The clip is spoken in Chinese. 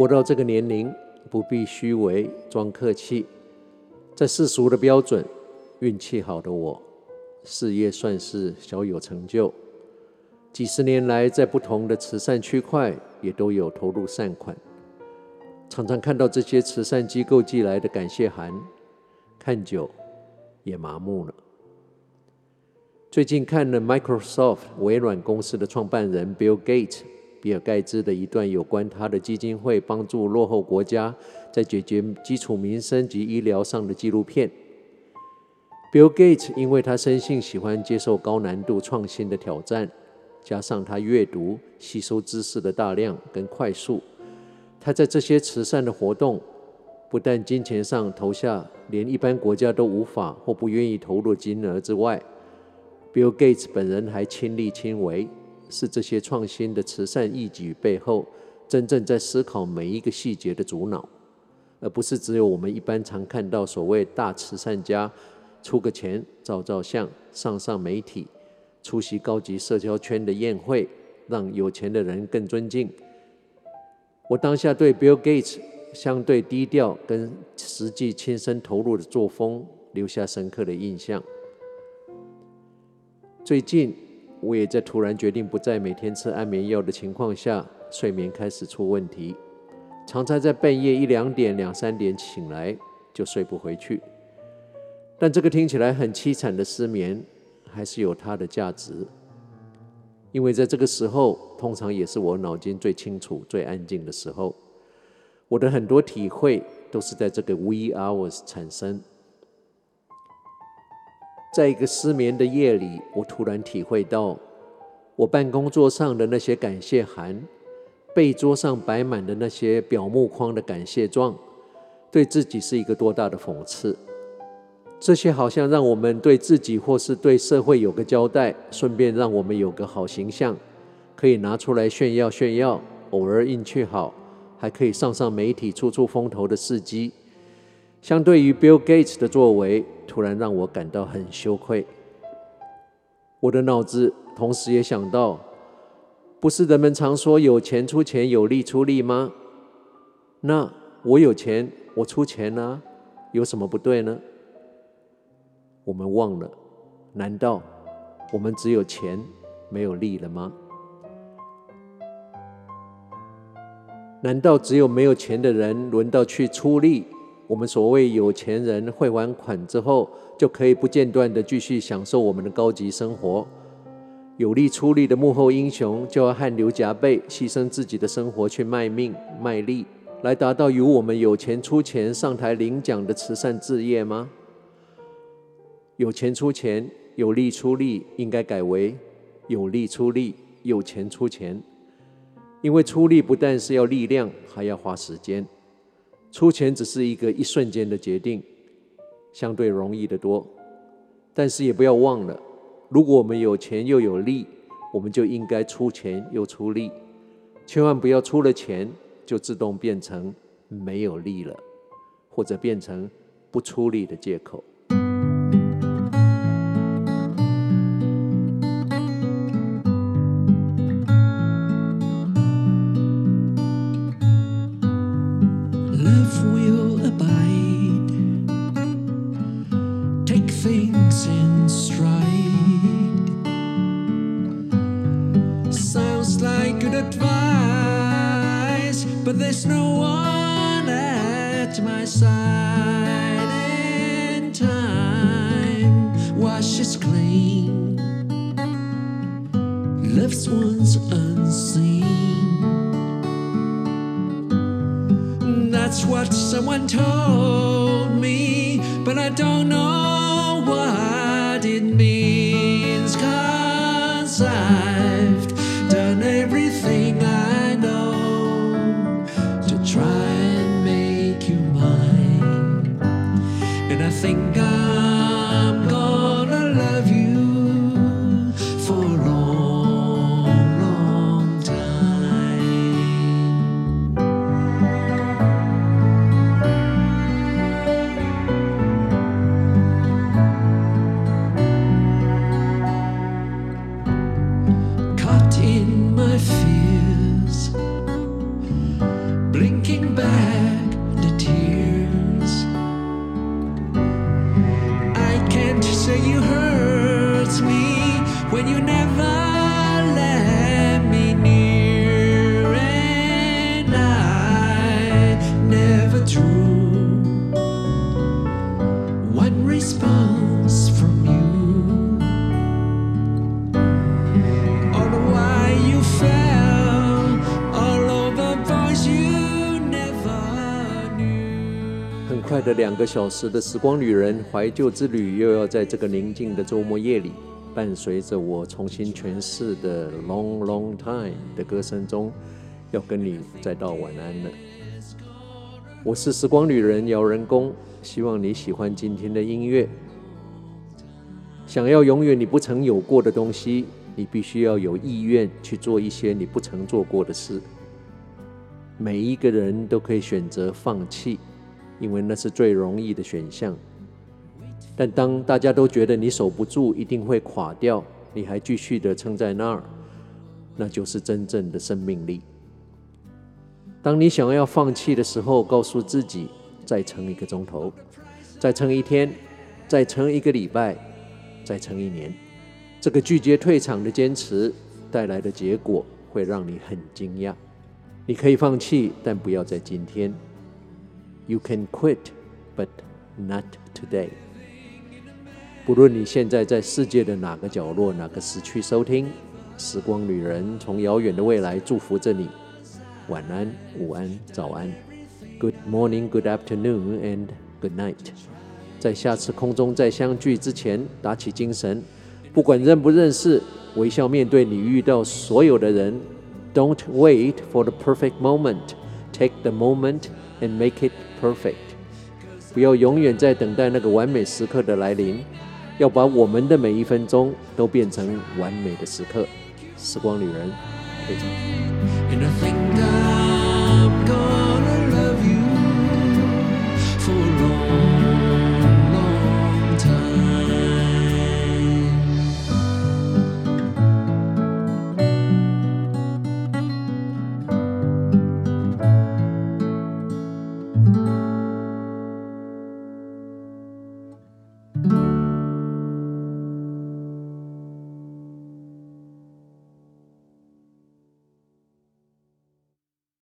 活到这个年龄，不必虚伪装客气，在世俗的标准，运气好的我，事业算是小有成就。几十年来，在不同的慈善区块，也都有投入善款。常常看到这些慈善机构寄来的感谢函，看久也麻木了。最近看了 Microsoft 微软公司的创办人 Bill Gates 比尔盖茨的一段有关他的基金会帮助落后国家在解决基础民生及医疗上的纪录片。Bill Gates 因为他生性喜欢接受高难度创新的挑战，加上他阅读吸收知识的大量跟快速。他在这些慈善的活动，不但金钱上投下连一般国家都无法或不愿意投入金额之外，Bill Gates 本人还亲力亲为，是这些创新的慈善义举背后真正在思考每一个细节的主脑，而不是只有我们一般常看到所谓大慈善家出个钱、照照相、上上媒体、出席高级社交圈的宴会，让有钱的人更尊敬。我当下对 Bill Gates 相对低调跟实际亲身投入的作风留下深刻的印象。最近我也在突然决定不再每天吃安眠药的情况下，睡眠开始出问题，常常在半夜一两点、两三点醒来就睡不回去。但这个听起来很凄惨的失眠，还是有它的价值。因为在这个时候，通常也是我脑筋最清楚、最安静的时候。我的很多体会都是在这个 we hours 产生。在一个失眠的夜里，我突然体会到，我办公桌上的那些感谢函，被桌上摆满的那些表目框的感谢状，对自己是一个多大的讽刺。这些好像让我们对自己或是对社会有个交代，顺便让我们有个好形象，可以拿出来炫耀炫耀。偶尔运气好，还可以上上媒体出出风头的事迹。相对于 Bill Gates 的作为，突然让我感到很羞愧。我的脑子同时也想到，不是人们常说有钱出钱，有力出力吗？那我有钱，我出钱啊，有什么不对呢？我们忘了，难道我们只有钱没有力了吗？难道只有没有钱的人轮到去出力？我们所谓有钱人汇完款之后，就可以不间断地继续享受我们的高级生活？有力出力的幕后英雄就要汗流浃背，牺牲自己的生活去卖命卖力，来达到由我们有钱出钱上台领奖的慈善置业吗？有钱出钱，有力出力，应该改为有力出力，有钱出钱。因为出力不但是要力量，还要花时间；出钱只是一个一瞬间的决定，相对容易得多。但是也不要忘了，如果我们有钱又有力，我们就应该出钱又出力，千万不要出了钱就自动变成没有力了，或者变成不出力的借口。my side, and time washes clean, left ones unseen. That's what someone told me, but I don't know what it means. 快的两个小时的时光旅人怀旧之旅，又要在这个宁静的周末夜里，伴随着我重新诠释的《Long Long Time》的歌声中，要跟你再道晚安了。我是时光旅人姚人工，希望你喜欢今天的音乐。想要永远你不曾有过的东西，你必须要有意愿去做一些你不曾做过的事。每一个人都可以选择放弃，因为那是最容易的选项。但当大家都觉得你守不住，一定会垮掉，你还继续的撑在那儿，那就是真正的生命力。当你想要放弃的时候，告诉自己再撑一个钟头，再撑一天，再撑一个礼拜，再撑一年。这个拒绝退场的坚持带来的结果会让你很惊讶。你可以放弃，但不要在今天。You can quit, but not today. 不论你现在在世界的哪个角落、哪个时区收听，《时光旅人》从遥远的未来祝福着你。晚安、午安、早安，Good morning, Good afternoon, and Good night。在下次空中再相聚之前，打起精神，不管认不认识，微笑面对你遇到所有的人。Don't wait for the perfect moment. Take the moment and make it perfect. 不要永远在等待那个完美时刻的来临，要把我们的每一分钟都变成完美的时刻。时光旅人，退场。